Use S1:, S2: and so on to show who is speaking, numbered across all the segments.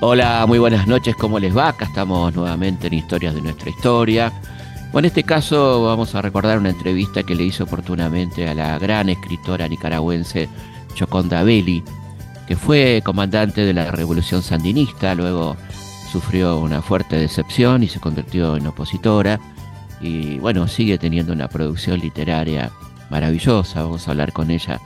S1: Hola, muy buenas noches, ¿cómo les va? Acá estamos nuevamente en Historias de nuestra historia. Bueno, en este caso vamos a recordar una entrevista que le hizo oportunamente a la gran escritora nicaragüense Choconda Belli, que fue comandante de la Revolución Sandinista, luego sufrió una fuerte decepción y se convirtió en opositora. Y bueno, sigue teniendo una producción literaria maravillosa. Vamos a hablar con ella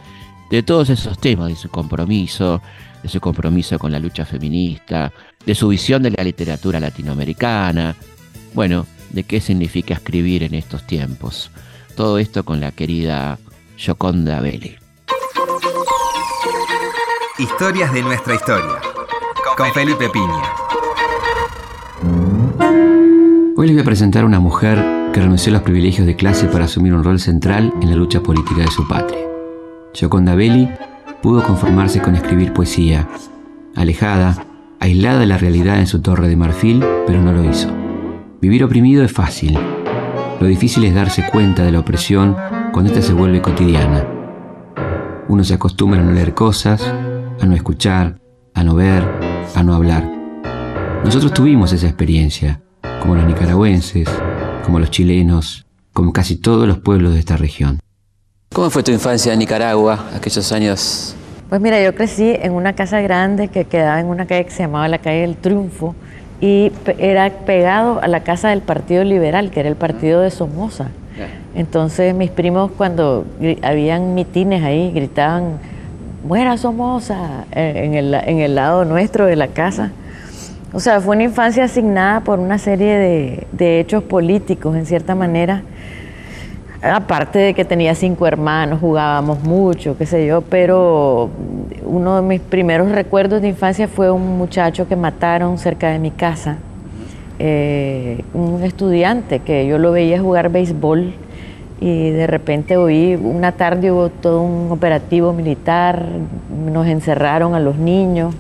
S1: de todos esos temas, de su compromiso, de su compromiso con la lucha feminista, de su visión de la literatura latinoamericana, bueno, de qué significa escribir en estos tiempos. Todo esto con la querida Joconda Belli.
S2: Historias de nuestra historia. Con Felipe Piña.
S3: Hoy les voy a presentar a una mujer que renunció a los privilegios de clase para asumir un rol central en la lucha política de su patria. Joconda Belli pudo conformarse con escribir poesía, alejada, aislada de la realidad en su torre de marfil, pero no lo hizo. Vivir oprimido es fácil. Lo difícil es darse cuenta de la opresión cuando ésta se vuelve cotidiana. Uno se acostumbra a no leer cosas, a no escuchar, a no ver, a no hablar. Nosotros tuvimos esa experiencia, como los nicaragüenses, como los chilenos, como casi todos los pueblos de esta región.
S1: ¿Cómo fue tu infancia en Nicaragua, aquellos años?
S4: Pues mira, yo crecí en una casa grande que quedaba en una calle que se llamaba la calle del Triunfo y era pegado a la casa del Partido Liberal, que era el partido de Somoza. Entonces mis primos cuando habían mitines ahí gritaban, muera Somoza, eh, en el, en el lado nuestro de la casa. O sea, fue una infancia asignada por una serie de, de hechos políticos, en cierta manera, aparte de que tenía cinco hermanos, jugábamos mucho, qué sé yo, pero uno de mis primeros recuerdos de infancia fue un muchacho que mataron cerca de mi casa, eh, un estudiante que yo lo veía jugar béisbol y de repente oí, una tarde hubo todo un operativo militar, nos encerraron a los niños.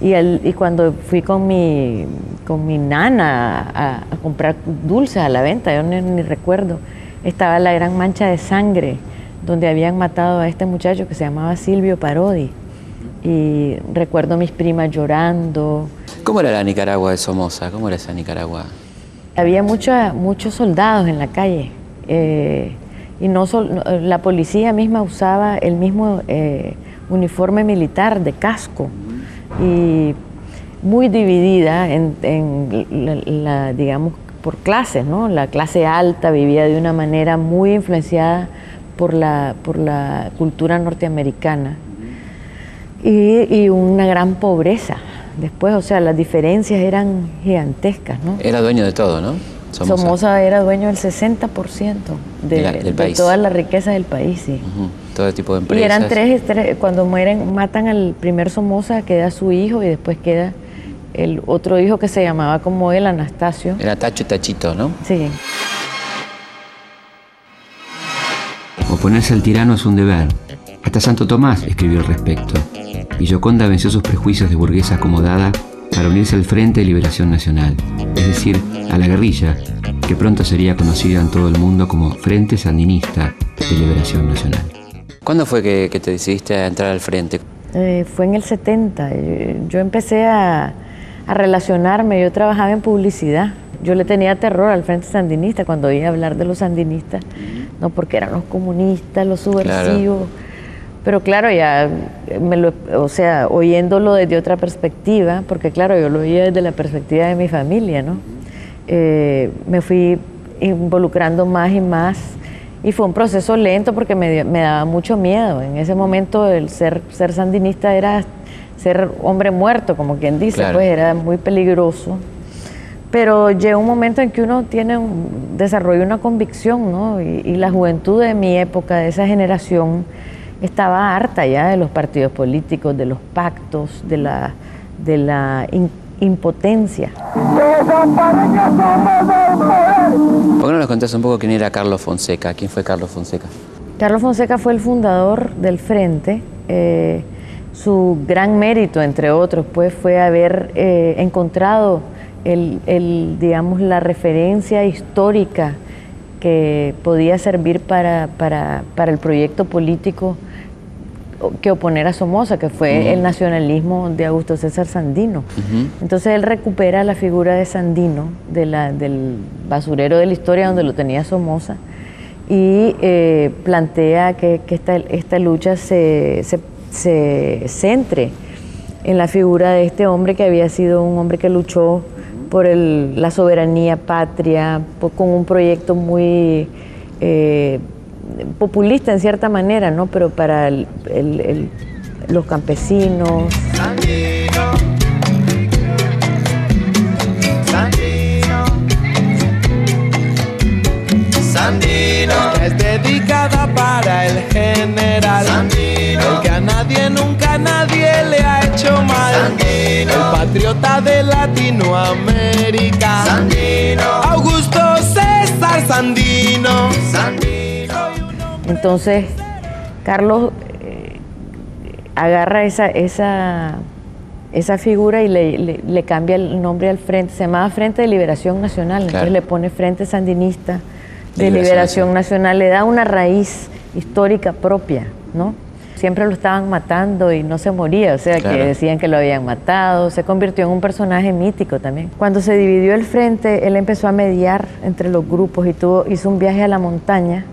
S4: Y, y cuando fui con mi, con mi nana a, comprar dulces a la venta, yo ni recuerdo, estaba la gran mancha de sangre donde habían matado a este muchacho que se llamaba Silvio Parodi. Y recuerdo a mis primas llorando.
S1: ¿Cómo era la Nicaragua de Somoza? ¿Cómo era esa Nicaragua?
S4: Había muchos soldados en la calle. Eh, y no la policía misma usaba el mismo eh, uniforme militar de casco. Y muy dividida en, la, digamos, por clases, ¿no? La clase alta vivía de una manera muy influenciada por la, por la cultura norteamericana y, una gran pobreza. Después, o sea, las diferencias eran gigantescas, ¿no?
S1: Era dueño de todo, ¿no?
S4: Somoza, era dueño del 60% de, de, toda la riqueza del país, sí.
S1: Todo tipo de empresas.
S4: Y eran tres, tres, cuando mueren, matan al primer Somoza, queda su hijo y después queda el otro hijo que se llamaba como él, Anastasio.
S1: Era Tacho y Tachito, ¿no?
S4: Sí.
S3: Oponerse al tirano es un deber. Hasta Santo Tomás escribió al respecto. Y Gioconda venció sus prejuicios de burguesa acomodada para unirse al Frente de Liberación Nacional, es decir, a la guerrilla, que pronto sería conocida en todo el mundo como Frente Sandinista de Liberación Nacional.
S1: ¿Cuándo fue que, te decidiste a entrar al frente?
S4: Eh, fue en el 70. Yo empecé a, a relacionarme. Yo trabajaba en publicidad. Yo le tenía terror al Frente Sandinista cuando oía hablar de los sandinistas, no porque eran los comunistas, los subversivos. Pero claro, ya me lo, o sea, oyéndolo desde otra perspectiva, porque claro, yo lo oía desde la perspectiva de mi familia, ¿no? Eh, me fui involucrando más y más y fue un proceso lento porque me, me, daba mucho miedo. En ese momento el ser, ser sandinista era ser hombre muerto, como quien dice, pues era muy peligroso. Pero llega un momento en que uno tiene un, desarrolla una convicción, ¿no? Y, la juventud de mi época, de esa generación, estaba harta ya de los partidos políticos, de los pactos, de la, de la impotencia.
S1: ¿Por qué no nos contás un poco quién era Carlos Fonseca? ¿Quién fue Carlos Fonseca?
S4: Carlos Fonseca fue el fundador del Frente. Eh, su gran mérito, entre otros, pues, fue haber eh, encontrado el, digamos, la referencia histórica que podía servir para, para, el proyecto político que oponer a Somoza, que fue el nacionalismo de Augusto César Sandino. Entonces él recupera la figura de Sandino, de la, del basurero de la historia donde lo tenía Somoza, y eh, plantea que, esta, esta, lucha se, se, centre en la figura de este hombre que había sido un hombre que luchó por el, la soberanía patria, con un proyecto muy... Eh, populista en cierta manera, ¿no? Pero para los campesinos. Sandino,
S5: Sandino, es dedicada para el general. Sandino, el que a nadie, nunca nadie le ha hecho mal. Sandino, el patriota de Latinoamérica. Sandino, Augusto César Sandino. Sandino.
S4: Entonces, Carlos eh, agarra esa, esa, esa figura y le, cambia el nombre al frente, se llamaba Frente de Liberación Nacional, entonces le pone Frente Sandinista de Liberación, Nacional, le da una raíz histórica propia, ¿no? Siempre lo estaban matando y no se moría, o sea, que decían que lo habían matado, se convirtió en un personaje mítico también. Cuando se dividió el frente, él empezó a mediar entre los grupos y tuvo, hizo un viaje a la montaña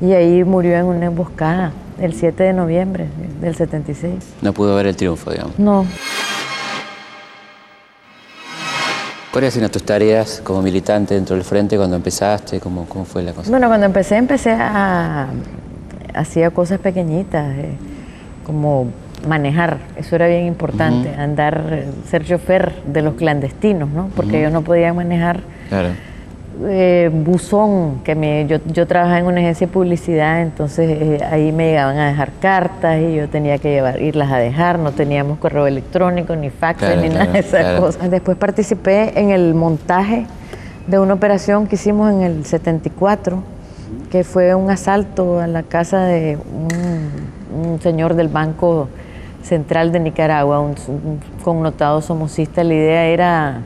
S4: y ahí murió en una emboscada el 7 de noviembre del 76.
S3: No pudo ver el triunfo, digamos.
S4: No.
S3: ¿Cuáles eran tus tareas como militante dentro del frente cuando empezaste? ¿Cómo, cómo fue la cosa?
S4: Bueno, cuando empecé, empecé a... hacía cosas pequeñitas, eh, como manejar, eso era bien importante, andar, ser chofer de los clandestinos, ¿no? Porque ellos no podían manejar. Claro eh, buzón, que me, yo, yo trabajaba en una agencia de publicidad, entonces eh, ahí me llegaban a dejar cartas y yo tenía que llevar, irlas a dejar, no teníamos correo electrónico, ni fax, ni nada de esas cosas. Después participé en el montaje de una operación que hicimos en el 74, que fue un asalto a la casa de un, señor del Banco Central de Nicaragua, un, connotado somocista. La idea era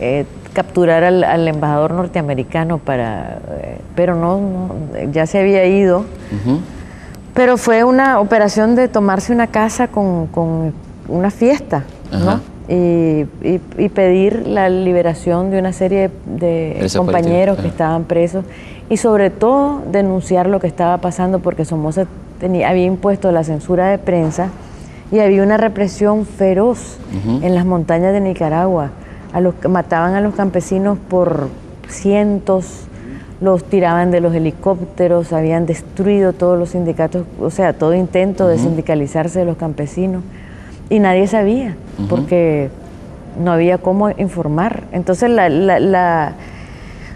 S4: eh, capturar al, embajador norteamericano para, eh, pero no, ya se había ido. Pero fue una operación de tomarse una casa con, una fiesta, ¿no? Y, pedir la liberación de una serie de, compañeros que estaban presos y sobre todo denunciar lo que estaba pasando porque Somoza tenía, había impuesto la censura de prensa y había una represión feroz en las montañas de Nicaragua. A los, mataban a los campesinos por cientos, los tiraban de los helicópteros, habían destruido todos los sindicatos, o sea, todo intento de sindicalizarse de los campesinos. Y nadie sabía porque no había cómo informar. Entonces la,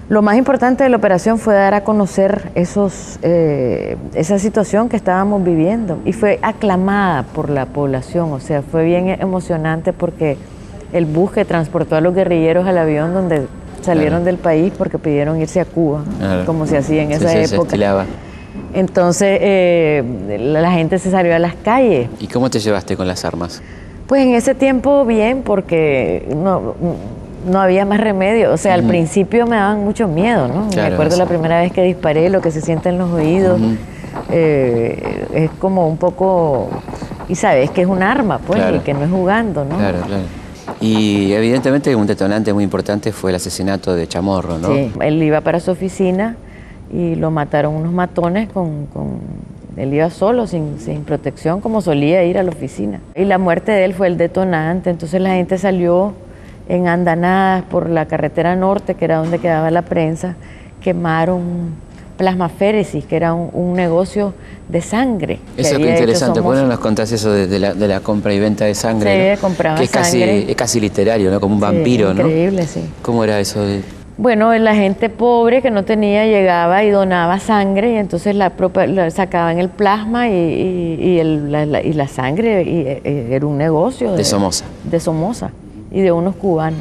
S4: lo más importante de la operación fue dar a conocer esos, eh, esa situación que estábamos viviendo y fue aclamada por la población, o sea, fue bien emocionante porque el bus que transportó a los guerrilleros al avión donde salieron del país porque pidieron irse a Cuba, como se hacía en esa época. Entonces eh, la gente se salió a las calles.
S3: ¿Y cómo te llevaste con las armas?
S4: Pues en ese tiempo bien, porque no, no había más remedio. O sea, al principio me daban mucho miedo, ¿no? me acuerdo la primera vez que disparé, lo que se siente en los oídos. Eh, es como un poco... Y sabes que es un arma, pues, y que no es jugando, ¿no? Claro, claro.
S3: Y evidentemente un detonante muy importante fue el asesinato de Chamorro, ¿no?
S4: Sí, él iba para su oficina y lo mataron unos matones con... él iba solo, sin, sin, protección, como solía ir a la oficina. Y la muerte de él fue el detonante, entonces la gente salió en andanadas por la carretera norte, que era donde quedaba la prensa, quemaron plasmaféresis, que era un, negocio de sangre.
S3: Eso que interesante, bueno, nos contás eso de, la, compra y venta de sangre.
S4: Sí, compraba
S3: que es Casi, es casi literario, ¿no? Como un vampiro,
S4: ¿no? Increíble, sí.
S3: ¿Cómo era eso?
S4: Bueno, la gente pobre que no tenía llegaba y donaba sangre y entonces la, sacaban el plasma y, la, sangre y, eh, era un negocio.
S3: De, Somoza.
S4: De Somoza y de unos cubanos.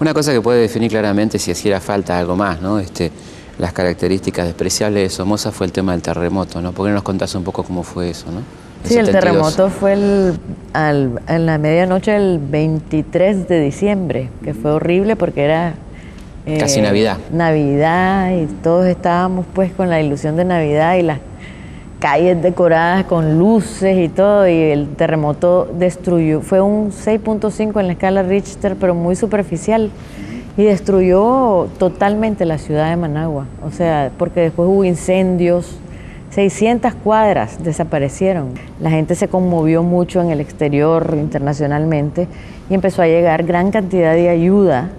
S3: Una cosa que puede definir claramente si hiciera falta algo más, ¿no? Este, las características despreciables de Somoza fue el tema del terremoto, ¿no? ¿Por qué no nos contás un poco cómo fue eso, ¿no?
S4: sí, el terremoto fue el, en la medianoche del 23 de diciembre, que fue horrible porque era
S1: Casi Navidad.
S4: Navidad y todos estábamos pues con la ilusión de Navidad y las calles decoradas con luces y todo y el terremoto destruyó, fue un 6.5 en la escala Richter pero muy superficial y destruyó totalmente la ciudad de Managua, o sea, porque después hubo incendios, 600 cuadras desaparecieron. La gente se conmovió mucho en el exterior internacionalmente y empezó a llegar gran cantidad de ayuda,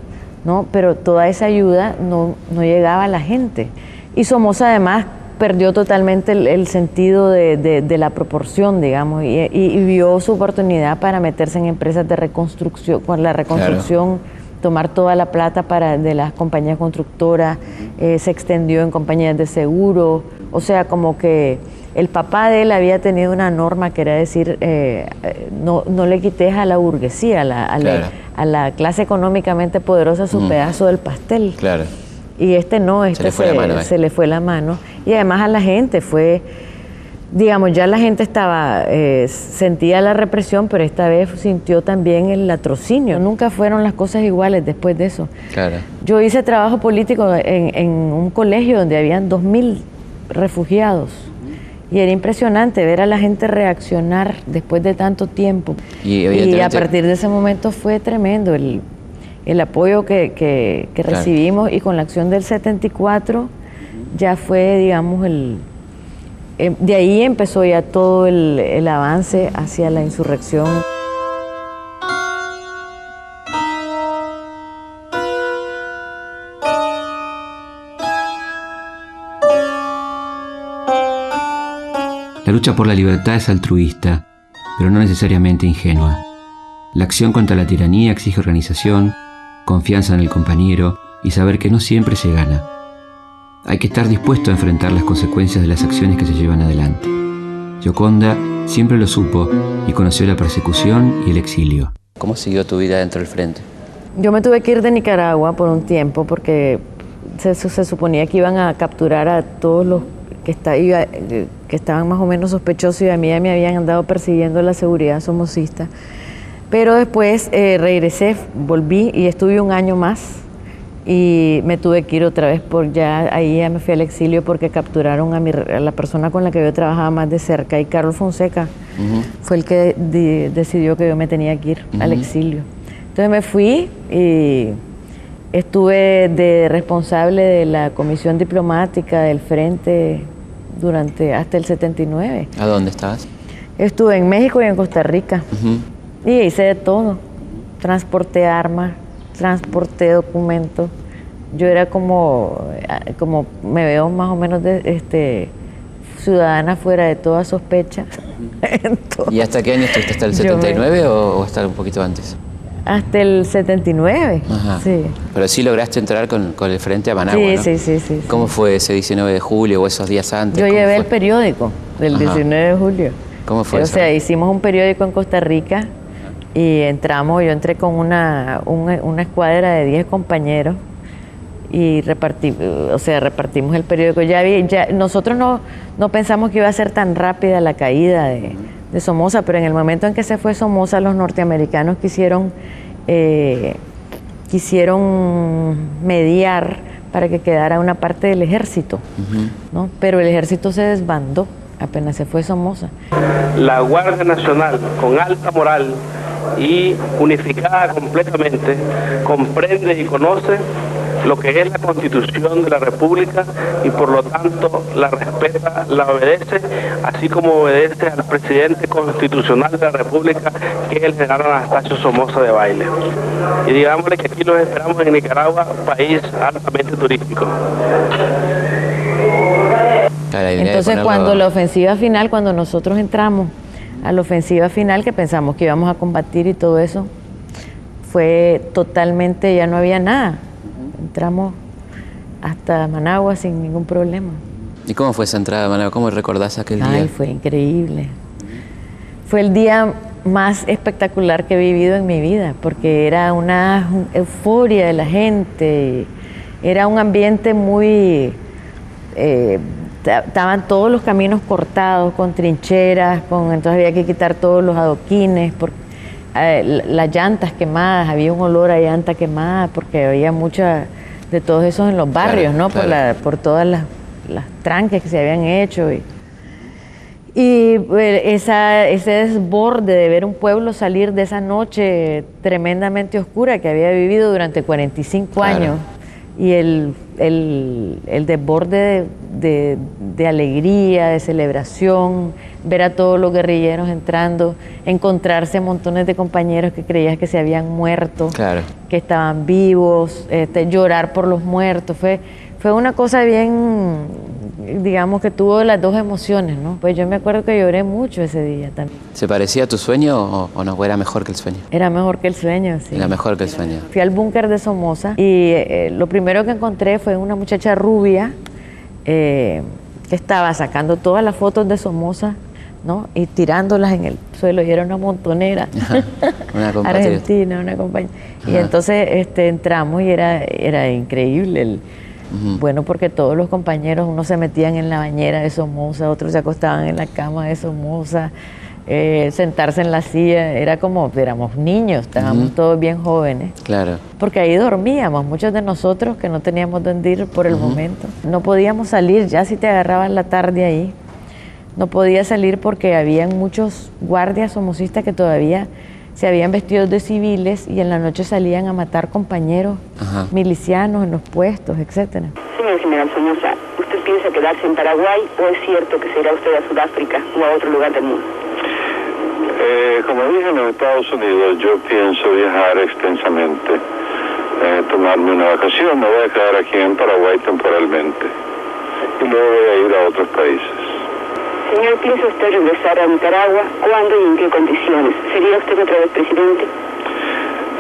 S4: ¿no? pero toda esa ayuda no, no llegaba a la gente. Y Somoza además perdió totalmente el, sentido de, la proporción, digamos, y, vio su oportunidad para meterse en empresas de reconstrucción, con la reconstrucción tomar toda la plata para, de las compañías constructoras, eh, se extendió en compañías de seguro, o sea, como que el papá de él había tenido una norma que era decir, eh, no, no, le quites a la burguesía, a la, a la, clase económicamente poderosa su pedazo del pastel.
S1: Claro.
S4: Y este no, este se le fue, la, mano, se le fue la mano. Y además a la gente fue digamos, ya la gente estaba, eh, sentía la represión, pero esta vez sintió también el latrocinio. Nunca fueron las cosas iguales después de eso.
S1: Claro.
S4: Yo hice trabajo político en, un colegio donde habían 2.000 refugiados. Y era impresionante ver a la gente reaccionar después de tanto tiempo. Y, a partir de ese momento fue tremendo el, apoyo que, recibimos y con la acción del 74 ya fue, digamos, el, Em, de ahí empezó ya todo el, avance hacia la insurrección.
S3: La lucha por la libertad es altruista, pero no necesariamente ingenua. La acción contra la tiranía exige organización, confianza en el compañero y saber que no siempre se gana. Hay que estar dispuesto a enfrentar las consecuencias de las acciones que se llevan adelante. Gioconda siempre lo supo y conoció la persecución y el exilio.
S1: ¿Cómo siguió tu vida dentro del frente?
S4: Yo me tuve que ir de Nicaragua por un tiempo porque se, suponía que iban a capturar a todos los que, que estaban más o menos sospechosos y a mí ya me habían andado persiguiendo la seguridad somocista. Pero después eh, regresé, volví y estuve un año más y me tuve que ir otra vez por ya, ahí ya me fui al exilio porque capturaron a, mi, la persona con la que yo trabajaba más de cerca y Carlos Fonseca fue el que decidió que yo me tenía que ir al exilio. Entonces me fui y estuve de responsable de la comisión diplomática del frente durante hasta el 79.
S1: ¿A dónde estabas?
S4: Estuve en México y en Costa Rica y hice de todo, transporté armas transporté documentos. Yo era como, como me veo más o menos de, este, ciudadana fuera de toda sospecha.
S1: ¿Y hasta qué año estuviste? ¿Hasta el 79 o, hasta un poquito antes?
S4: Hasta el 79, sí.
S1: Pero sí lograste entrar con, el frente a Managua,
S4: sí, sí, sí, sí,
S1: ¿Cómo fue ese 19 de julio o esos días antes?
S4: Yo llevé el periódico del 19 de julio.
S1: ¿Cómo fue
S4: O sea, hicimos un periódico en Costa Rica y entramos, yo entré con una, una, escuadra de 10 compañeros y repartimos, o sea, repartimos el periódico. Ya, ya nosotros no, no pensamos que iba a ser tan rápida la caída de, Somoza, pero en el momento en que se fue Somoza, los norteamericanos quisieron, eh, quisieron mediar para que quedara una parte del ejército, ¿no? pero el ejército se desbandó apenas se fue Somoza.
S6: La Guardia Nacional, con alta moral, y unificada completamente, comprende y conoce lo que es la constitución de la República y por lo tanto la respeta, la obedece, así como obedece al presidente constitucional de la República, que es el general Anastasio Somoza de Baile. Y digámosle que aquí los esperamos en Nicaragua, país altamente turístico.
S4: Entonces cuando la ofensiva final, cuando nosotros entramos, a la ofensiva final que pensamos que íbamos a combatir y todo eso, fue totalmente, ya no había nada. Entramos hasta Managua sin ningún problema.
S1: ¿Y cómo fue esa entrada a Managua? ¿Cómo recordás aquel día?
S4: Ay, fue increíble. Fue el día más espectacular que he vivido en mi vida, porque era una euforia de la gente, era un ambiente muy... Eh, estaban todos los caminos cortados con trincheras, con entonces había que quitar todos los adoquines, por, eh, las llantas quemadas, había un olor a llanta quemada porque había mucha de todos esos en los barrios, ¿no? Por, la, por todas las, las tranques que se habían hecho. Y, y pues, esa, ese desborde de ver un pueblo salir de esa noche tremendamente oscura que había vivido durante 45 años y el, el, desborde de, de, alegría, de celebración, ver a todos los guerrilleros entrando, encontrarse montones de compañeros que creías que se habían muerto, que estaban vivos, este, llorar por los muertos, fue, fue una cosa bien, digamos que tuvo las dos emociones, ¿no? Pues yo me acuerdo que lloré mucho ese día también.
S3: ¿Se parecía a tu sueño o, no? ¿O era mejor que el sueño?
S4: Era mejor que el sueño, sí.
S3: Era mejor que el sueño.
S4: Fui al búnker de Somoza y eh, lo primero que encontré fue una muchacha rubia eh, que estaba sacando todas las fotos de Somoza ¿no? y tirándolas en el suelo y era una montonera una argentina, una compañía. Y entonces este, entramos y era, era increíble el, bueno, porque todos los compañeros, unos se metían en la bañera de Somoza, otros se acostaban en la cama de Somoza, eh, sentarse en la silla, era como, éramos niños, estábamos todos bien jóvenes.
S3: Claro.
S4: Porque ahí dormíamos, muchos de nosotros que no teníamos dónde ir por el momento. No podíamos salir, ya si te agarraban la tarde ahí, no podía salir porque habían muchos guardias somocistas que todavía se habían vestido de civiles y en la noche salían a matar compañeros milicianos en los puestos, etcétera.
S7: Señor general Somoza, ¿usted piensa quedarse en Paraguay o es cierto que se irá usted a Sudáfrica o a otro lugar del mundo?
S8: Eh, como dije en los Estados Unidos, yo pienso viajar extensamente, eh, tomarme una vacación, me voy a quedar aquí en Paraguay temporalmente y luego voy a ir a otros países.
S7: Señor, ¿piensa usted regresar a Nicaragua? ¿Cuándo y en qué condiciones? ¿Sería usted otra vez presidente?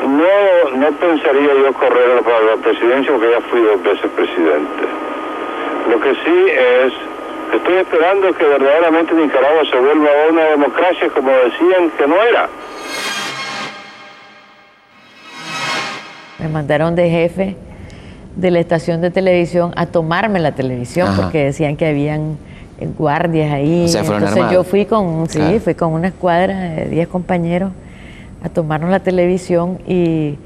S8: No, no pensaría yo correr para la presidencia porque ya fui dos veces presidente. Lo que sí es, estoy esperando que verdaderamente Nicaragua se vuelva una democracia como decían que no era.
S4: Me mandaron de jefe de la estación de televisión a tomarme la televisión porque decían que habían guardias ahí. Entonces yo fui con, sí, fui con una escuadra de 10 compañeros a tomarnos la televisión y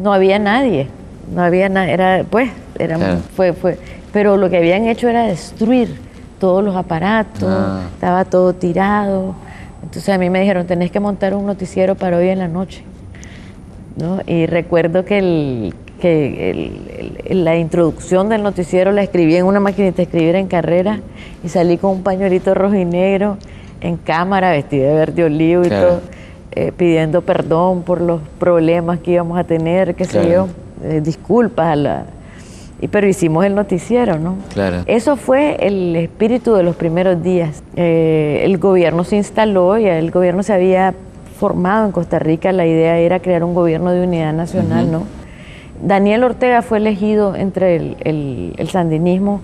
S4: no había nadie, no había nada, era, pues, era, fue, fue, pero lo que habían hecho era destruir todos los aparatos, ah. estaba todo tirado. Entonces a mí me dijeron, tenés que montar un noticiero para hoy en la noche. ¿No? Y recuerdo que el, que la introducción del noticiero la escribí en una maquinita de escribir en carrera y salí con un pañuelito rojo y negro en cámara, vestida de verde olivo y todo, eh, pidiendo perdón por los problemas que íbamos a tener, qué sé yo, eh, disculpas a la... Y, pero hicimos el noticiero, ¿no?
S3: Claro.
S4: Eso fue el espíritu de los primeros días. Eh, el gobierno se instaló, y el gobierno se había formado en Costa Rica, la idea era crear un gobierno de unidad nacional, ¿no? Daniel Ortega fue elegido entre el, sandinismo.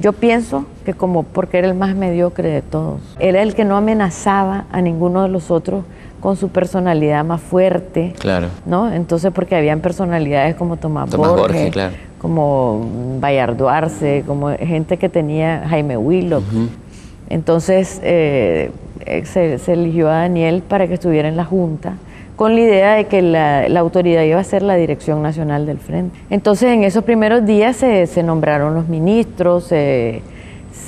S4: Yo pienso que como porque era el más mediocre de todos. Era el que no amenazaba a ninguno de los otros con su personalidad más fuerte.
S3: Claro.
S4: ¿no? Entonces, porque habían personalidades como Tomás, Borges, como Bayardo Arce, como gente que tenía Jaime Willock. Entonces, eh, eh, se eligió a Daniel para que estuviera en la Junta con la idea de que la, autoridad iba a ser la Dirección Nacional del Frente. Entonces, en esos primeros días se, nombraron los ministros, se,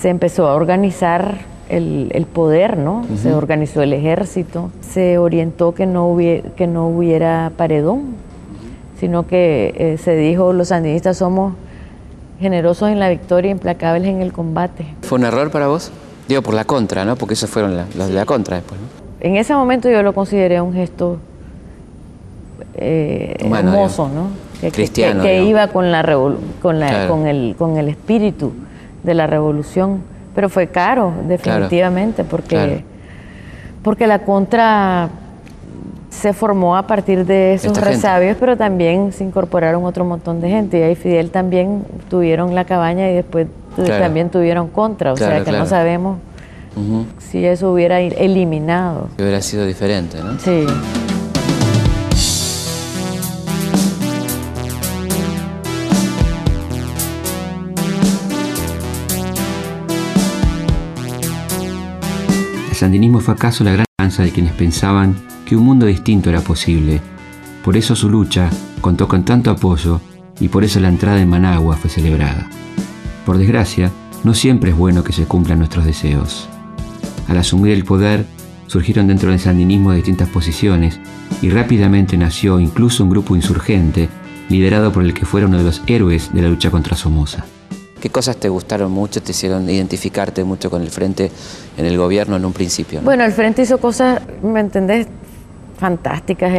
S4: empezó a organizar el, poder, ¿no? Se organizó el ejército, se orientó que no hubiera, que no hubiera paredón, sino que eh, se dijo los sandinistas somos generosos en la victoria, implacables en el combate.
S3: ¿Fue un error para vos? Digo, por la contra, ¿no? Porque esos fueron los de la contra después, ¿no?
S4: En ese momento yo lo consideré un gesto eh, hermoso, ¿no? Que,
S3: Cristiano,
S4: que, iba con, la, con, la con, el, con el espíritu de la revolución. Pero fue caro, definitivamente, porque, porque la contra se formó a partir de esos resabios, pero también se incorporaron otro montón de gente. Y ahí Fidel también tuvieron la cabaña y después también tuvieron contra. O sea que no sabemos si eso hubiera eliminado.
S3: Hubiera sido diferente, ¿no?
S4: Sí.
S3: Sandinismo fue acaso la gran esperanza de quienes pensaban que un mundo distinto era posible. Por eso su lucha contó con tanto apoyo y por eso la entrada en Managua fue celebrada. Por desgracia, no siempre es bueno que se cumplan nuestros deseos. Al asumir el poder, surgieron dentro del sandinismo distintas posiciones y rápidamente nació incluso un grupo insurgente liderado por el que fuera uno de los héroes de la lucha contra Somoza.
S9: ¿Qué cosas te gustaron mucho, te hicieron identificarte mucho con el Frente en el gobierno en un principio?
S4: Bueno, el Frente hizo cosas, ¿me entendés? Fantásticas.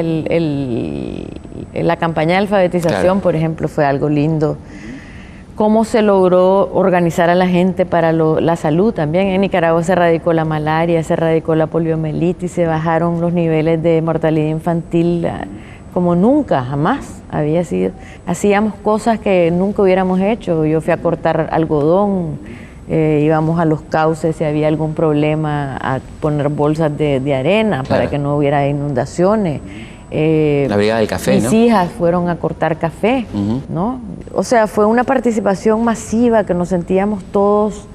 S4: la campaña de alfabetización, por ejemplo, fue algo lindo. Cómo se logró organizar a la gente para la salud también. En Nicaragua se erradicó la malaria, se erradicó la poliomielitis, se bajaron los niveles de mortalidad infantil como nunca, jamás había sido. Hacíamos cosas que nunca hubiéramos hecho. Yo fui a cortar algodón, eh, íbamos a los cauces si había algún problema a poner bolsas de, arena para que no hubiera inundaciones.
S9: Eh, la brigada del café,
S4: mis hijas fueron a cortar café, ¿no? O sea, fue una participación masiva que nos sentíamos todos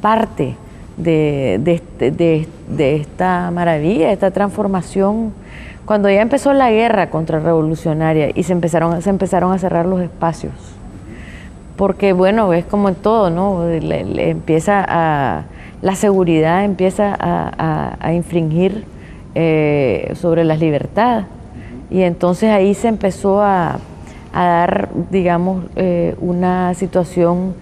S4: parte de, de, de esta maravilla, esta transformación cuando ya empezó la guerra contrarrevolucionaria y se empezaron, se empezaron a cerrar los espacios, porque bueno, es como en todo, ¿no? empieza a, la seguridad empieza a, infringir eh, sobre las libertades. Y entonces ahí se empezó a, dar, digamos, eh, una situación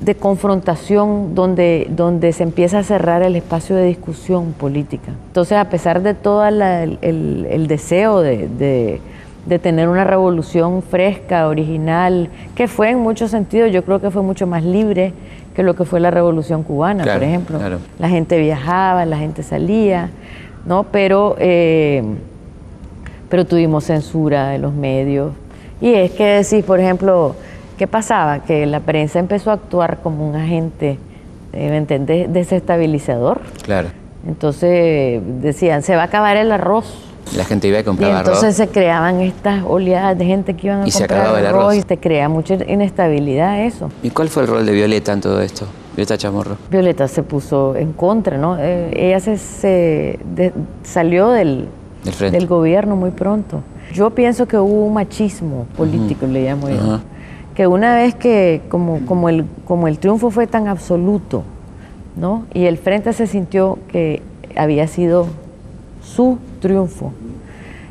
S4: de confrontación donde, donde se empieza a cerrar el espacio de discusión política. Entonces, a pesar de todo el, deseo de, tener una revolución fresca, original, que fue en muchos sentidos, yo creo que fue mucho más libre que lo que fue la revolución cubana, por ejemplo. La gente viajaba, la gente salía, ¿no? Pero, eh, pero tuvimos censura de los medios. Y es que decir, por ejemplo, ¿Qué pasaba? Que la prensa empezó a actuar como un agente, eh, ¿me entendés? Desestabilizador.
S9: Claro.
S4: Entonces decían, se va a acabar el arroz.
S9: La gente iba a comprar
S4: y entonces se creaban estas oleadas de gente que iban a comprar arroz, y te crea mucha inestabilidad eso.
S9: ¿Y cuál fue el rol de Violeta en todo esto? Violeta Chamorro.
S4: Violeta se puso en contra, ¿no? Eh, ella se, salió del, del, gobierno muy pronto. Yo pienso que hubo un machismo político, le llamo yo que una vez que como, como, el, como el triunfo fue tan absoluto, ¿no? y el frente se sintió que había sido su triunfo,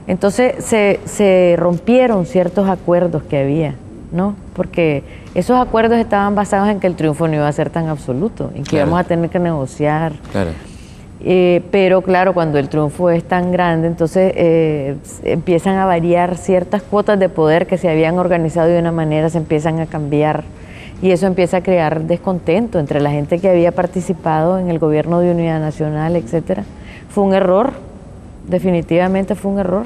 S4: entonces se, se rompieron ciertos acuerdos que había, ¿no? porque esos acuerdos estaban basados en que el triunfo no iba a ser tan absoluto, en que íbamos a tener que negociar.
S9: Claro
S4: eh, pero claro, cuando el triunfo es tan grande, entonces eh, empiezan a variar ciertas cuotas de poder que se habían organizado de una manera, se empiezan a cambiar y eso empieza a crear descontento entre la gente que había participado en el gobierno de unidad nacional, etcétera. Fue un error, definitivamente fue un error.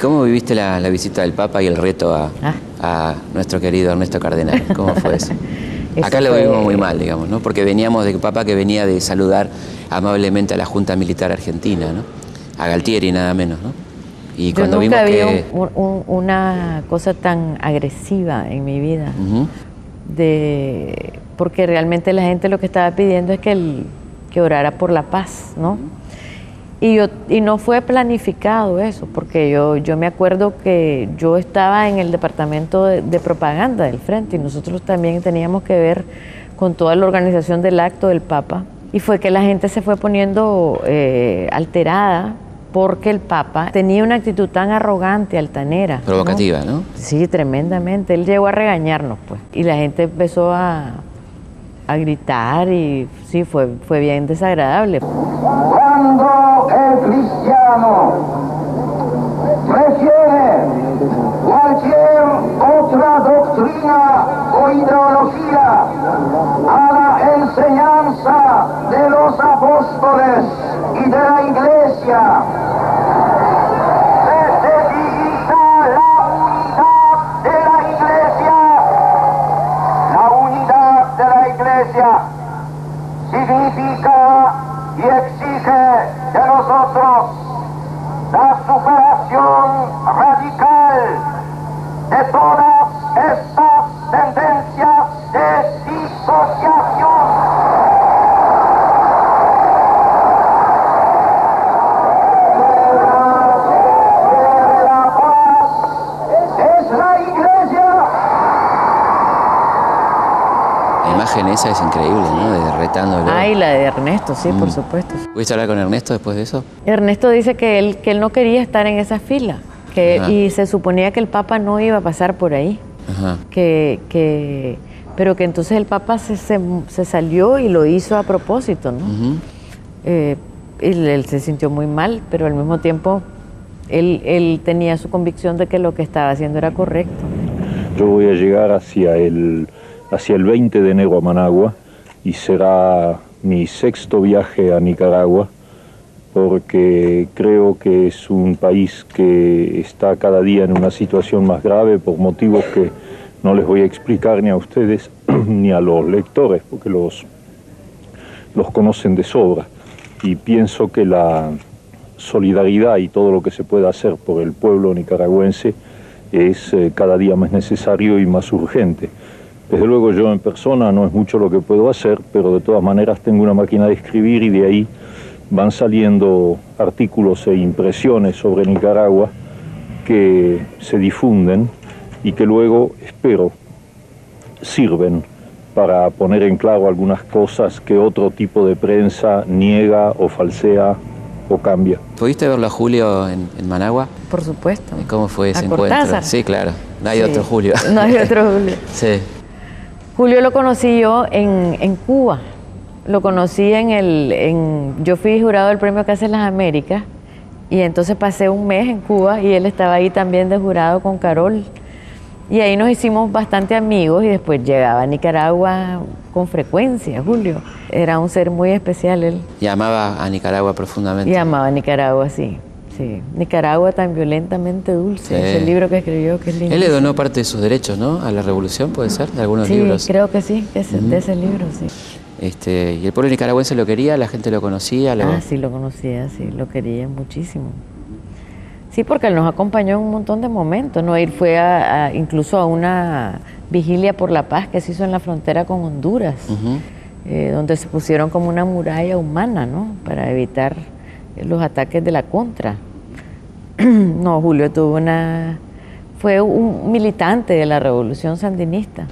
S9: ¿Cómo viviste la, visita del Papa y el reto a, ah. a nuestro querido Ernesto Cardenal? ¿Cómo fue eso? Acá lo vimos muy mal, digamos, ¿no? Porque veníamos de Papa que venía de saludar amablemente a la Junta Militar Argentina, ¿no? A Galtieri nada menos, ¿no?
S4: Y cuando Yo nunca vimos que... una cosa tan agresiva en mi vida. de, porque realmente la gente lo que estaba pidiendo es que, el, que orara por la paz, ¿no? Y, yo, y no fue planificado eso, porque yo, yo me acuerdo que yo estaba en el departamento de, propaganda del Frente y nosotros también teníamos que ver con toda la organización del acto del Papa. Y fue que la gente se fue poniendo eh, alterada porque el Papa tenía una actitud tan arrogante, altanera.
S9: Provocativa, ¿no?
S4: Sí, tremendamente. Él llegó a regañarnos, pues. Y la gente empezó a, a gritar y sí, fue, fue bien desagradable.
S10: Cuando el cristiano prefiere cualquier otra doctrina o ideología a la enseñanza de los apóstoles y de la iglesia, significa y exige de nosotros la superación radical de todas estas tendencias de disociación.
S9: Imagen esa es increíble, ¿no? De retándolo.
S4: Ah, y la de Ernesto, sí, por supuesto.
S9: ¿Pudiste hablar con Ernesto después de eso?
S4: Ernesto dice que él, que él no quería estar en esa fila que, y se suponía que el Papa no iba a pasar por ahí. Ajá. Que, que, pero que entonces el Papa se, se, salió y lo hizo a propósito, ¿no? Eh, él, se sintió muy mal, pero al mismo tiempo él, él tenía su convicción de que lo que estaba haciendo era correcto.
S11: Yo voy a llegar hacia el, hacia el 20 de enero a Managua y será mi sexto viaje a Nicaragua porque creo que es un país que está cada día en una situación más grave por motivos que no les voy a explicar ni a ustedes ni a los lectores, porque los, los conocen de sobra. Y pienso que la solidaridad y todo lo que se pueda hacer por el pueblo nicaragüense es eh, cada día más necesario y más urgente. Desde luego yo en persona no es mucho lo que puedo hacer, pero de todas maneras tengo una máquina de escribir y de ahí van saliendo artículos e impresiones sobre Nicaragua que se difunden y que luego, espero, sirven para poner en claro algunas cosas que otro tipo de prensa niega o falsea o cambia.
S9: ¿Pudiste verlo a Julio en, Managua?
S4: Por supuesto.
S9: ¿Y cómo fue ese encuentro? Sí, claro. No hay otro Julio.
S4: No hay otro Julio.
S9: sí.
S4: Julio lo conocí yo en, en Cuba. Lo conocí en el... En, yo fui jurado del premio Casa las Américas y entonces pasé un mes en Cuba y él estaba ahí también de jurado con Carol. Y ahí nos hicimos bastante amigos y después llegaba a Nicaragua con frecuencia, Julio. Era un ser muy especial él.
S9: Y amaba a Nicaragua profundamente.
S4: Y amaba a Nicaragua, sí. Sí, Nicaragua tan violentamente dulce, Es el libro que escribió, que es lindo.
S9: Él le donó parte de sus derechos, ¿no? A la revolución, puede ser, de algunos libros.
S4: Sí, creo que sí, de ese libro, sí.
S9: Este, ¿Y el pueblo nicaragüense lo quería? ¿La gente lo conocía?
S4: Ah, sí, lo conocía, sí, lo quería muchísimo. Sí, porque él nos acompañó en un montón de momentos, ¿no? Ir fue a, incluso a una vigilia por la paz que se hizo en la frontera con Honduras, eh, donde se pusieron como una muralla humana, ¿no? Para evitar los ataques de la contra. no, Julio tuvo una... fue un militante de la revolución sandinista.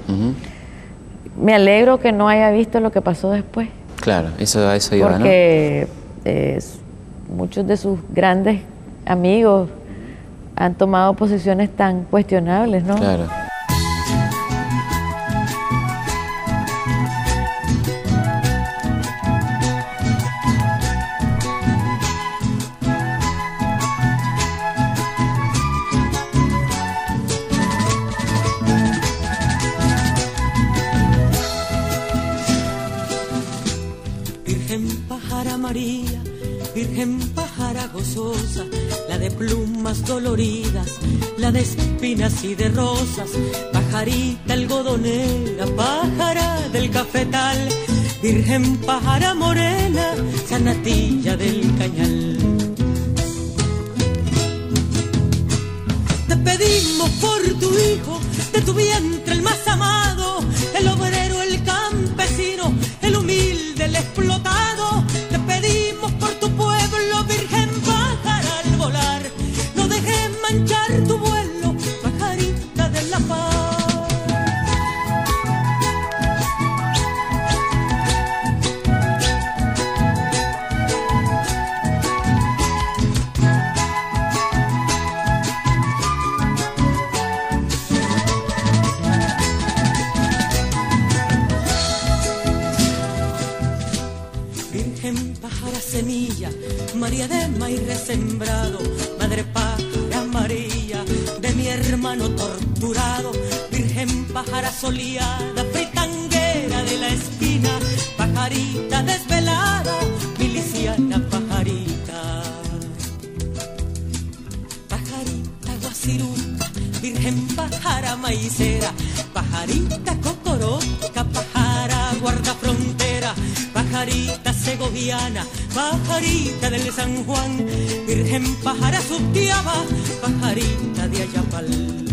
S4: Me alegro que no haya visto lo que pasó después.
S9: Claro, eso, eso iba,
S4: Porque muchos de sus grandes amigos han tomado posiciones tan cuestionables, ¿no?
S9: Claro.
S12: Virgen pájara gozosa, la de plumas doloridas, la de espinas y de rosas, pajarita algodonera, pájara del cafetal, Virgen pájara morena, sanatilla del cañal. Te pedimos por tu hijo, de tu vientre el más amado, soleada, fritanguera de la esquina, pajarita desvelada, miliciana pajarita. Pajarita guasiruca, virgen pájara maicera, pajarita cocoroca, pájara guarda frontera, pajarita segoviana, pajarita del San Juan, virgen pájara subtiaba, pajarita de Ayapal.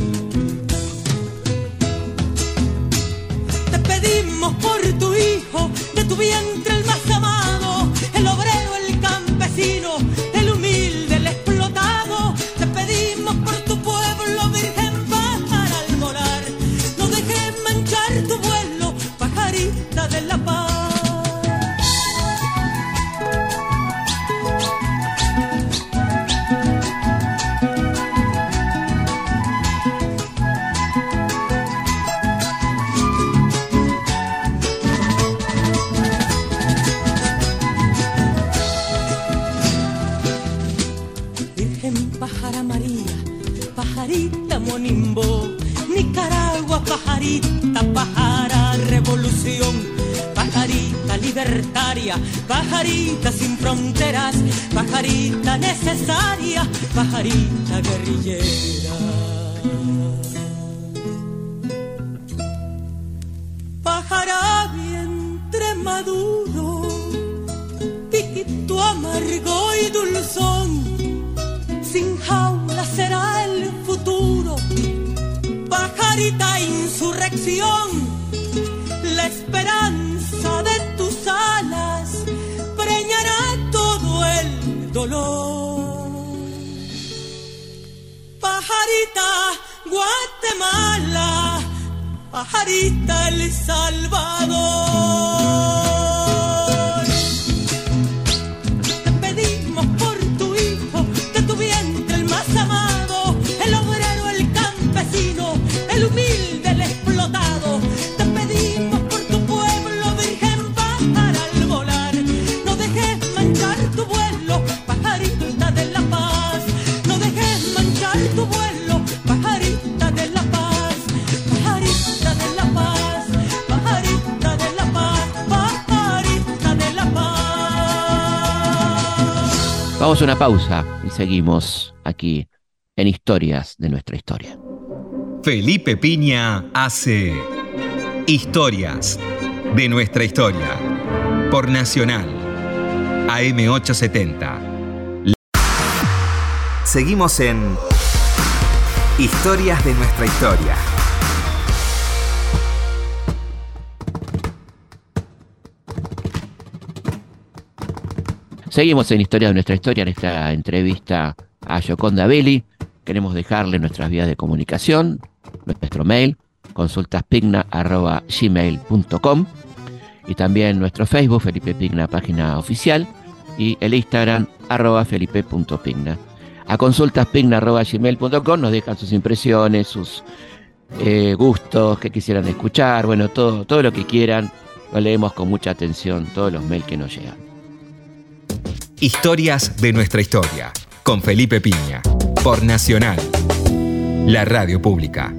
S1: Una pausa y seguimos aquí en Historias de nuestra historia.
S2: Felipe Piña hace Historias de nuestra historia por Nacional AM870. Seguimos en Historias de nuestra historia.
S1: Seguimos en Historia de nuestra historia, en esta entrevista a Yoconda Belli. Queremos dejarle nuestras vías de comunicación, nuestro mail, consultaspigna.gmail.com y también nuestro Facebook, Felipe Pigna, página oficial, y el Instagram, arroba felipe.pigna. A consultaspigna.gmail.com nos dejan sus impresiones, sus eh, gustos que quisieran escuchar, bueno, todo, todo lo que quieran, lo leemos con mucha atención, todos los mails que nos llegan.
S2: Historias de nuestra historia con Felipe Piña por Nacional, la radio pública.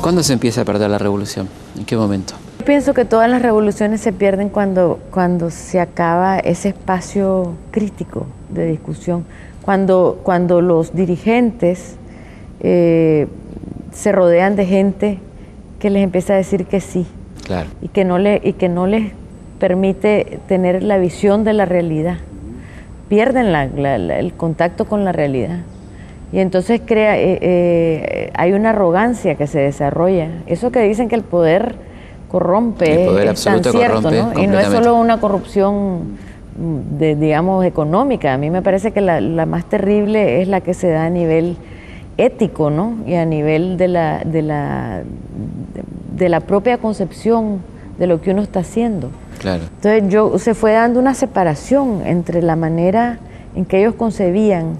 S9: ¿Cuándo se empieza a perder la revolución? ¿En qué momento?
S4: Yo pienso que todas las revoluciones se pierden cuando, cuando se acaba ese espacio crítico de discusión, cuando, cuando los dirigentes eh, se rodean de gente que les empieza a decir que sí
S9: Claro.
S4: y que no, le, y que no les permite tener la visión de la realidad. Pierden la- la- la- el contacto con la realidad. Y entonces crea, eh, eh, hay una arrogancia que se desarrolla. Eso que dicen que el poder corrompe
S9: El poder
S4: es tan cierto,
S9: corrompe
S4: ¿no? Y no es solo una corrupción, de, digamos, económica. A mí me parece que la, la más terrible es la que se da a nivel ético, ¿no? Y a nivel de la, de la, de la propia concepción de lo que uno está haciendo.
S9: Claro.
S4: Entonces yo, se fue dando una separación entre la manera en que ellos concebían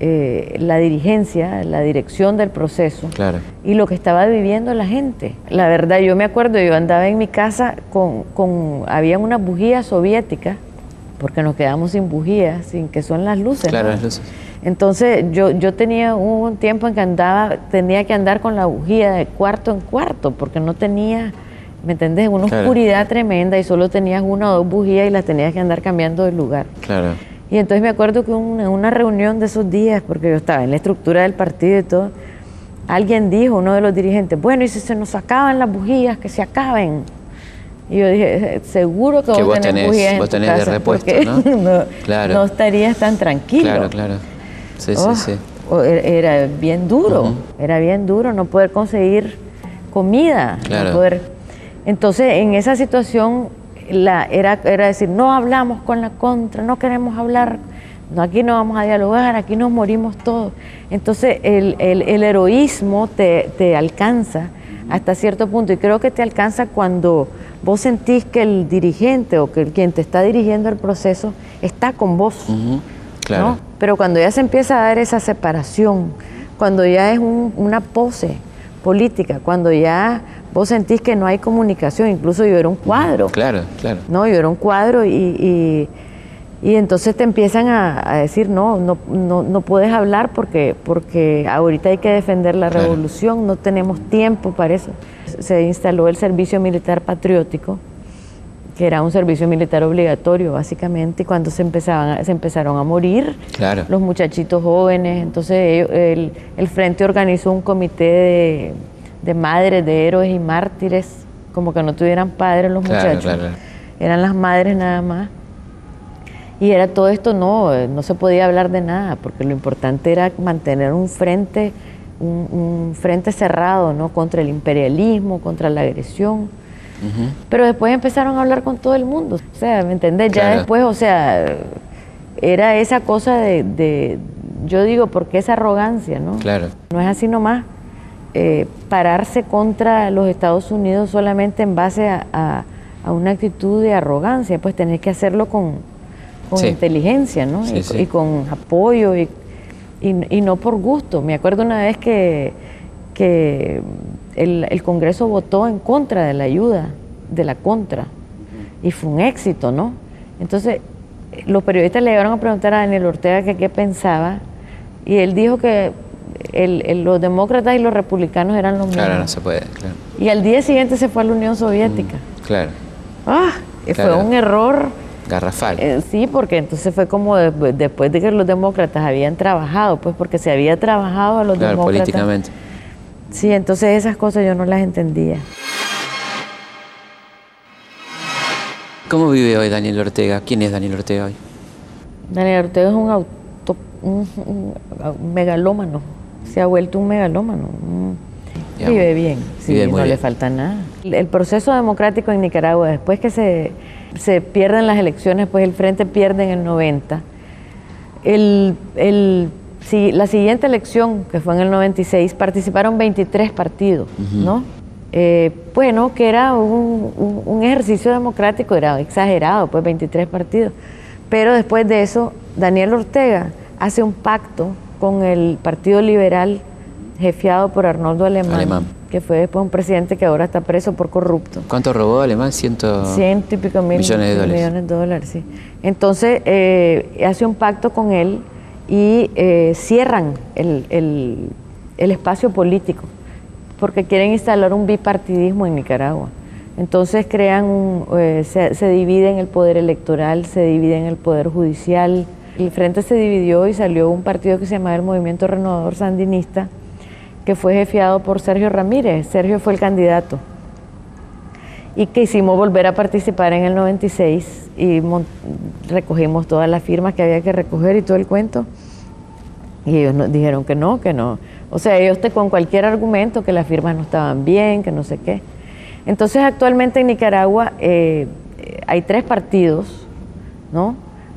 S4: eh, la dirigencia, la dirección del proceso
S9: Claro.
S4: y lo que estaba viviendo la gente. La verdad, yo me acuerdo, yo andaba en mi casa con, con había unas bujías soviéticas, porque nos quedamos sin bujías, sin que son las luces.
S9: Claro,
S4: ¿no?
S9: las luces.
S4: Entonces yo, yo tenía un tiempo en que andaba, tenía que andar con la bujía de cuarto en cuarto, porque no tenía, ¿me entendés? Una
S9: Claro.
S4: oscuridad tremenda y solo tenías una o dos bujías y las tenías que andar cambiando de lugar.
S9: Claro.
S4: Y entonces me acuerdo que en una reunión de esos días, porque yo estaba en la estructura del partido y todo, alguien dijo, uno de los dirigentes, bueno, y si se nos acaban las bujías, que se acaben. Y yo dije, seguro que,
S9: Que
S4: vos, tenés
S9: tenés- vos tenés de repuesto, ¿no?
S4: no,
S9: Claro.
S4: no estarías tan tranquilo.
S9: Claro, claro. Sí,
S4: Oh,
S9: sí, sí.
S4: o era, bien duro, era bien duro no poder conseguir comida, no
S9: Claro.
S4: poder. Entonces, en esa situación la, era, era decir, no hablamos con la contra, no queremos hablar, no, aquí no vamos a dialogar, aquí nos morimos todos. Entonces, el, el- el heroísmo te, te alcanza hasta cierto punto y creo que te alcanza cuando vos sentís que el dirigente o que el, quien te está dirigiendo el proceso está con vos.
S9: Claro.
S4: ¿no? Pero cuando ya se empieza a dar esa separación, cuando ya es un- una pose política, cuando ya vos sentís que no hay comunicación, incluso yo era un cuadro.
S9: Claro, claro.
S4: No, yo era un cuadro y, y, entonces te empiezan a, decir, no, no, no, no, puedes hablar porque, porque ahorita hay que defender la revolución, no tenemos tiempo para eso. Se instaló el servicio militar patriótico, que era un servicio militar obligatorio básicamente, y cuando se, empezaban, se empezaron a morir los muchachitos jóvenes, entonces el, el Frente organizó un comité de de madres, de héroes y mártires, como que no tuvieran padres los muchachos. Eran las madres nada más. Y era todo esto, no, no se podía hablar de nada, porque lo importante era mantener un frente, un, frente cerrado, ¿no? Contra el imperialismo, contra la agresión. Pero después empezaron a hablar con todo el mundo. O sea, ¿me entendés? Ya después, o sea, era esa cosa de, de, yo digo, porque esa arrogancia, ¿no?
S9: Claro.
S4: No es así nomás. Eh, pararse contra los Estados Unidos solamente en base a, una actitud de arrogancia, pues tenés que hacerlo con, inteligencia, ¿no? y, con apoyo y, y, no por gusto. Me acuerdo una vez que, que el, Congreso votó en contra de la ayuda, de la contra, y fue un éxito, ¿no? Entonces, los periodistas le llegaron a preguntar a Daniel Ortega que qué pensaba, y él dijo que el, los demócratas y los republicanos eran los mismos.
S9: Claro, no se puede, claro.
S4: Y al día siguiente se fue a la Unión Soviética.
S9: Mm, claro.
S4: Ah, fue un error.
S9: Garrafal.
S4: Eh, sí, porque entonces fue como después de que los demócratas habían trabajado, pues porque se había trabajado a los claro, demócratas.
S9: políticamente.
S4: Sí, entonces esas cosas yo no las entendía.
S9: ¿Cómo vive hoy Daniel Ortega? ¿Quién es Daniel Ortega hoy?
S4: Daniel Ortega es un, auto, un megalómano se ha vuelto un megalómano. Vive bien, sí, no le falta nada. El, proceso democrático en Nicaragua, después que se, se, pierden las elecciones, pues el Frente pierde en el 90. El, el, la siguiente elección, que fue en el 96, participaron 23 partidos, ¿no? Eh, bueno, que era un, un, ejercicio democrático, era exagerado, pues 23 partidos. Pero después de eso, Daniel Ortega hace un pacto con el Partido Liberal jefiado por Arnoldo Alemán, que fue después un presidente que ahora está preso por corrupto.
S9: ¿Cuánto robó Alemán? Ciento,
S4: Ciento y pico mil
S9: millones de dólares.
S4: Millones de dólares sí. Entonces eh, hace un pacto con él y eh, cierran el, el, espacio político porque quieren instalar un bipartidismo en Nicaragua. Entonces crean, un, eh, se, se dividen el poder electoral, se dividen el poder judicial, el frente se dividió y salió un partido que se llamaba el Movimiento Renovador Sandinista, que fue jefiado por Sergio Ramírez. Sergio fue el candidato. Y quisimos volver a participar en el 96 y recogimos todas las firmas que había que recoger y todo el cuento. Y ellos nos dijeron que no, que no. O sea, ellos te, con cualquier argumento, que las firmas no estaban bien, que no sé qué. Entonces, actualmente en Nicaragua eh, hay tres partidos, ¿no?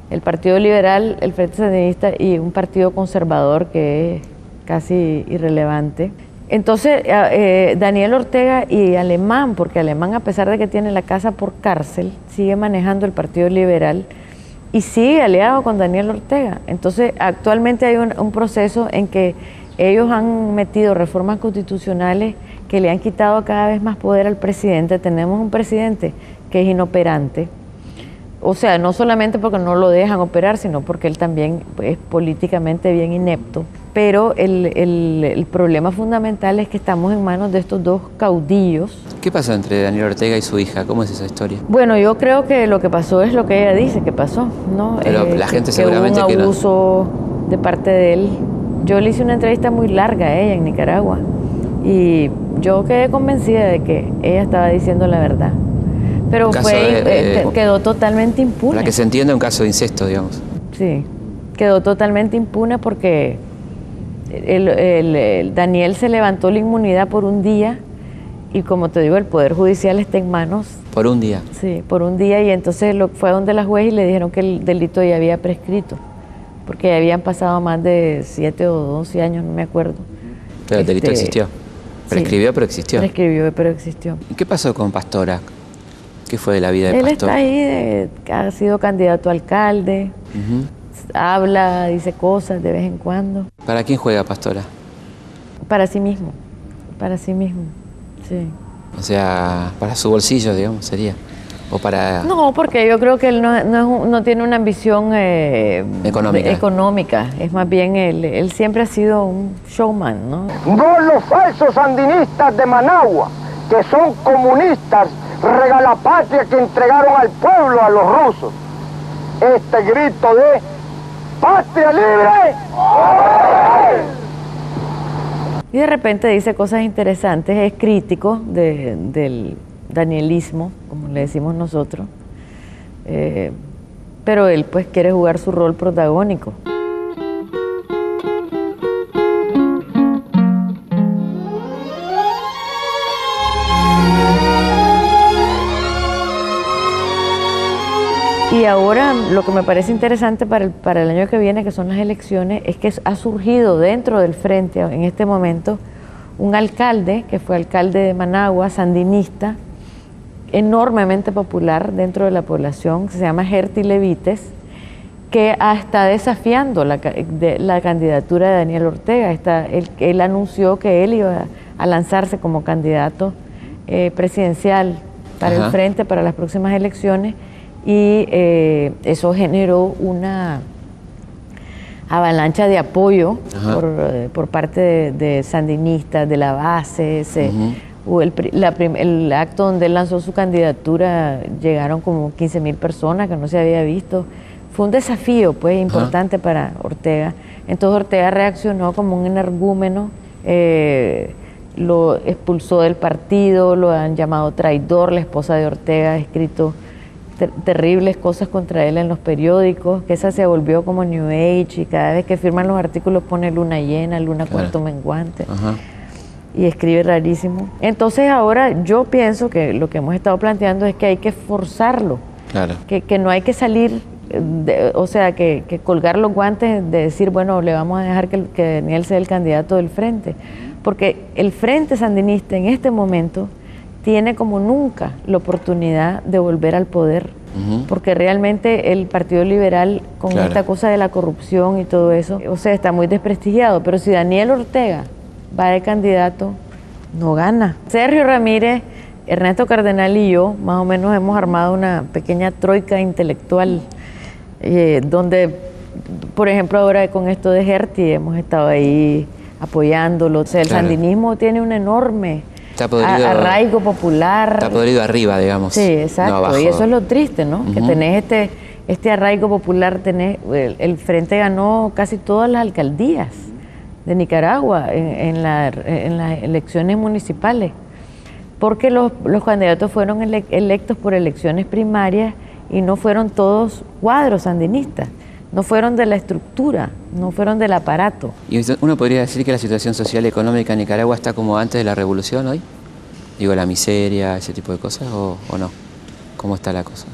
S4: el Partido Liberal, el Frente Sandinista y un partido conservador que es casi irrelevante. Entonces, eh, Daniel Ortega y Alemán, porque Alemán, a pesar de que tiene la casa por cárcel, sigue manejando el Partido Liberal y sigue aliado con Daniel Ortega. Entonces, actualmente hay un proceso en que ellos han metido reformas constitucionales que le han quitado cada vez más poder al presidente. Tenemos un presidente que es inoperante, o sea, no solamente porque no lo dejan operar, sino porque él también es políticamente bien inepto. Pero el, problema fundamental es que estamos en manos de estos dos caudillos.
S9: ¿Qué pasó entre Daniel Ortega y su hija? ¿Cómo es esa historia?
S4: Bueno, yo creo que lo que pasó es lo que ella dice que pasó, ¿no?
S9: Pero eh, la gente seguramente
S4: que, hubo un abuso de parte de él. Yo le hice una entrevista muy larga a ella en Nicaragua y yo quedé convencida de que ella estaba diciendo la verdad. Pero fue, eh, quedó totalmente impune.
S9: Para que se entienda un caso de incesto, digamos.
S4: Sí, quedó totalmente impune porque el, Daniel se levantó la inmunidad por un día y como te digo, el Poder Judicial está en manos.
S9: Por un día.
S4: Sí, por un día y entonces lo, fue donde la juez y le dijeron que el delito ya había prescrito, porque ya habían pasado más de siete o doce años, no me acuerdo.
S9: Pero el delito este, existió. Prescribió, pero existió.
S4: Prescribió, pero existió.
S9: ¿Y qué pasó con Pastora? ¿Qué fue de la vida de
S4: Él
S9: Pastor?
S4: Él está ahí, ha sido candidato a alcalde, habla, dice cosas de vez en cuando.
S9: ¿Para quién juega Pastora?
S4: Para sí mismo, para sí mismo, sí.
S9: O sea, para su bolsillo, digamos, sería. O para...
S4: No, porque yo creo que él no, no, es un- no tiene una ambición eh,
S9: Económica.
S4: económica. Es más bien, él, él siempre ha sido un showman, ¿no?
S10: No los falsos sandinistas de Managua, que son comunistas regalapatria que entregaron al pueblo a los rusos. Este grito de ¡Patria libre!
S4: Y de repente dice cosas interesantes, es crítico de- del danielismo, como le decimos nosotros, Eh, pero él pues quiere jugar su rol protagónico. Y ahora lo que me parece interesante para el, para el año que viene, que son las elecciones, es que ha surgido dentro del frente en este momento un alcalde, que fue alcalde de Managua, sandinista, enormemente popular dentro de la población, que se llama Gerti Levites, que está desafiando la, de- la candidatura de Daniel Ortega. Está, él, él anunció que él iba a lanzarse como candidato eh, presidencial para
S13: Ajá.
S4: el frente para las próximas elecciones y eh, eso generó una avalancha de apoyo por, eh, por parte de, de sandinistas, de la base. la el acto donde él lanzó su candidatura, llegaron como 15 mil personas que no se había visto. Fue un desafío pues importante para Ortega. Entonces Ortega reaccionó como un energúmeno, eh, lo expulsó del partido, lo han llamado traidor, la esposa de Ortega ha escrito ter- terribles cosas contra él en los periódicos, que esa se volvió como New Age y cada vez que firman los artículos pone luna llena, luna
S9: Claro.
S4: cuarto menguante
S9: Ajá.
S4: y escribe rarísimo. Entonces ahora yo pienso que lo que hemos estado planteando es que hay que forzarlo,
S9: Claro.
S4: que, que no hay que salir, eh, de- o sea, que, que colgar los guantes de decir, bueno, le vamos a dejar que, que Daniel sea el candidato del frente, porque el frente sandinista en este momento tiene como nunca la oportunidad de volver al poder, porque realmente el Partido Liberal con
S9: Claro.
S4: esta cosa de la corrupción y todo eso, o sea, está muy desprestigiado, pero si Daniel Ortega va de candidato, no gana. Sergio Ramírez, Ernesto Cardenal y yo, más o menos hemos armado una pequeña troika intelectual, eh, donde, por ejemplo, ahora con esto de Gerti hemos estado ahí apoyándolo. O sea, el
S9: Claro.
S4: sandinismo tiene un enorme
S9: Está podrido,
S4: arraigo popular.
S9: está podrido arriba, digamos.
S4: Sí, exacto.
S9: No
S4: y eso es lo triste, ¿no? Que tenés este, este arraigo popular, tenés, el, el Frente ganó casi todas las alcaldías de Nicaragua en, en la- en las elecciones municipales, porque los, los candidatos fueron ele- electos por elecciones primarias y no fueron todos cuadros sandinistas, no fueron de la estructura, no fueron del aparato.
S9: ¿Y uno podría decir que la situación social y económica en Nicaragua está como antes de la revolución hoy? Digo, la miseria, ese tipo de cosas, o, o no? ¿Cómo está la cosa?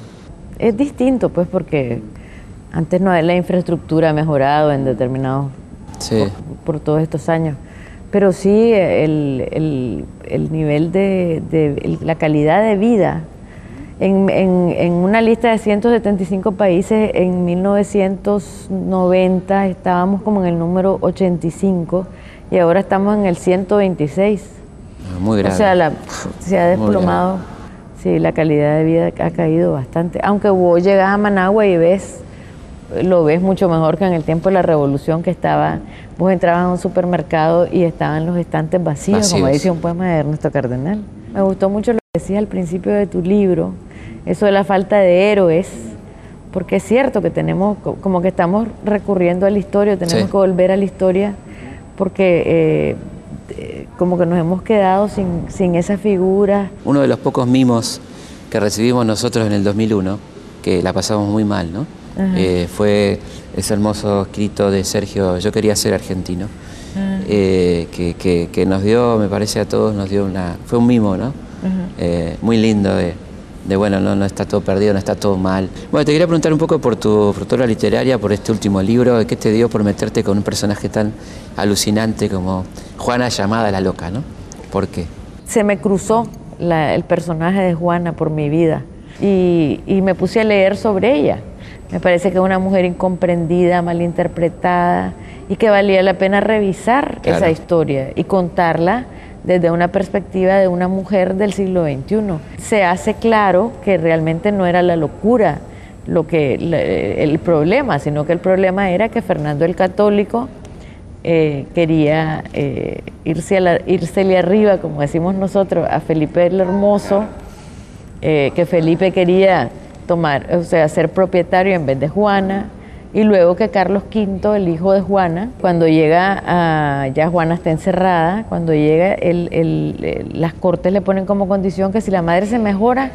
S4: Es distinto, pues, porque antes no la infraestructura ha mejorado en determinados
S9: Sí.
S4: por todos estos años. Pero sí, el, el- el nivel de, de- la calidad de vida. En, en- en una lista de 175 países, en 1990 estábamos como en el número 85 y ahora estamos en el 126.
S9: Ah, Muy grave.
S4: O sea, la- se ha desplomado. Sí, la calidad de vida ha caído bastante. Aunque vos llegas a Managua y ves, lo ves mucho mejor que en el tiempo de la revolución que estaba, vos entrabas a un supermercado y estaban los estantes vacíos, como
S9: Vacíos.
S4: dice un poema de Ernesto Cardenal. Me gustó mucho lo que decías al principio de tu libro, eso de la falta de héroes, porque es cierto que tenemos, co- como que estamos recurriendo a la historia, tenemos
S9: Sí.
S4: que volver a la historia, porque eh, eh, como que nos hemos quedado sin, sin esa figura.
S9: Uno de los pocos mimos que recibimos nosotros en el 2001, que la pasamos muy mal, ¿no? Eh, fue ese hermoso escrito de Sergio, Yo quería ser argentino,
S4: Ah.
S9: eh, que, que- que nos dio, me parece a todos, nos dio una... Fue un mimo, ¿no? Eh, muy lindo de, de, bueno, no, no está todo perdido, no está todo mal. Bueno, te quería preguntar un poco por tu, obra literaria, por este último libro, ¿qué te dio por meterte con un personaje tan alucinante como Juana llamada la loca, ¿no? ¿Por qué?
S4: se me cruzó la- el personaje de Juana por mi vida y, y me puse a leer sobre ella. Me parece que es una mujer incomprendida, malinterpretada y que valía la pena revisar
S9: Claro.
S4: esa historia y contarla desde una perspectiva de una mujer del siglo XXI. Se hace claro que realmente no era la locura lo que el problema, sino que el problema era que Fernando el Católico eh, quería eh, irse, a irsele arriba, como decimos nosotros, a Felipe el Hermoso, eh, que Felipe quería tomar, o sea, ser propietario en vez de Juana, y luego que Carlos V, el hijo de Juana, cuando llega a, ya Juana está encerrada, cuando llega, las cortes le ponen como condición que si la madre se mejora,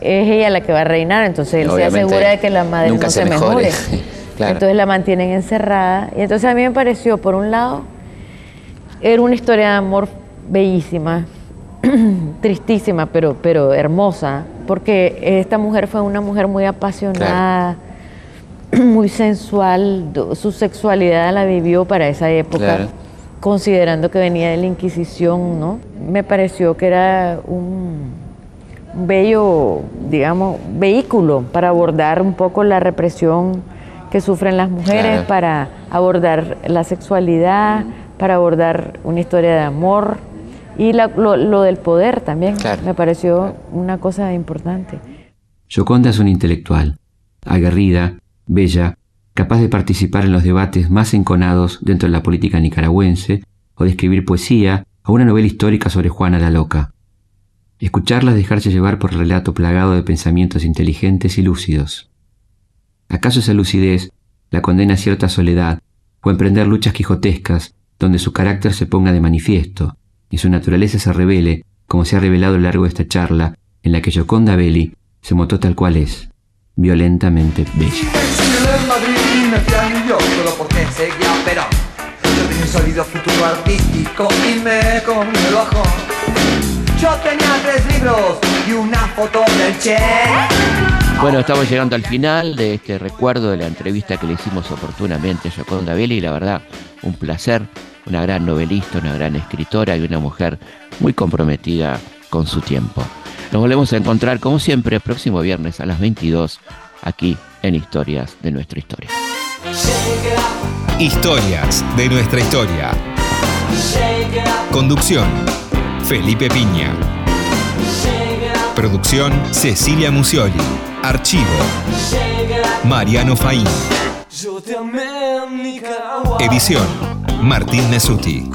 S4: es ella la que va a reinar, entonces él se asegura de que la madre no se, mejore. Entonces la mantienen encerrada. Y entonces a mí me pareció, por un lado, era una historia de amor bellísima, tristísima, pero, pero hermosa, porque esta mujer fue una mujer muy apasionada, muy sensual, su sexualidad la vivió para esa época. considerando que venía de la Inquisición, ¿no? Me pareció que era un bello, digamos, vehículo para abordar un poco la represión que sufren las mujeres, para abordar la sexualidad, para abordar una historia de amor y lo, del poder también. Me pareció una cosa importante.
S3: Yoconda es una intelectual, aguerrida, bella, capaz de participar en los debates más enconados dentro de la política nicaragüense o de escribir poesía o una novela histórica sobre Juana la Loca. Escucharla es dejarse llevar por el relato plagado de pensamientos inteligentes y lúcidos. ¿Acaso esa lucidez la condena a cierta soledad o emprender luchas quijotescas donde su carácter se ponga de manifiesto y su naturaleza se revele como se ha revelado a lo largo de esta charla en la que Joconda Belli se montó tal cual es, violentamente bella.
S1: Yo tenía tres libros y una foto del Che. Bueno, estamos llegando al final de este recuerdo de la entrevista que le hicimos oportunamente a Joconda Belli y la verdad, un placer, una gran novelista, una gran escritora y una mujer muy comprometida con su tiempo. Nos volvemos a encontrar como siempre el próximo viernes a las 22 aquí en Historias de nuestra historia.
S2: Historias de nuestra historia. Conducción. Felipe Piña. Producción Cecilia Musioli. Archivo. Mariano Faín. Edición Martín Nesuti.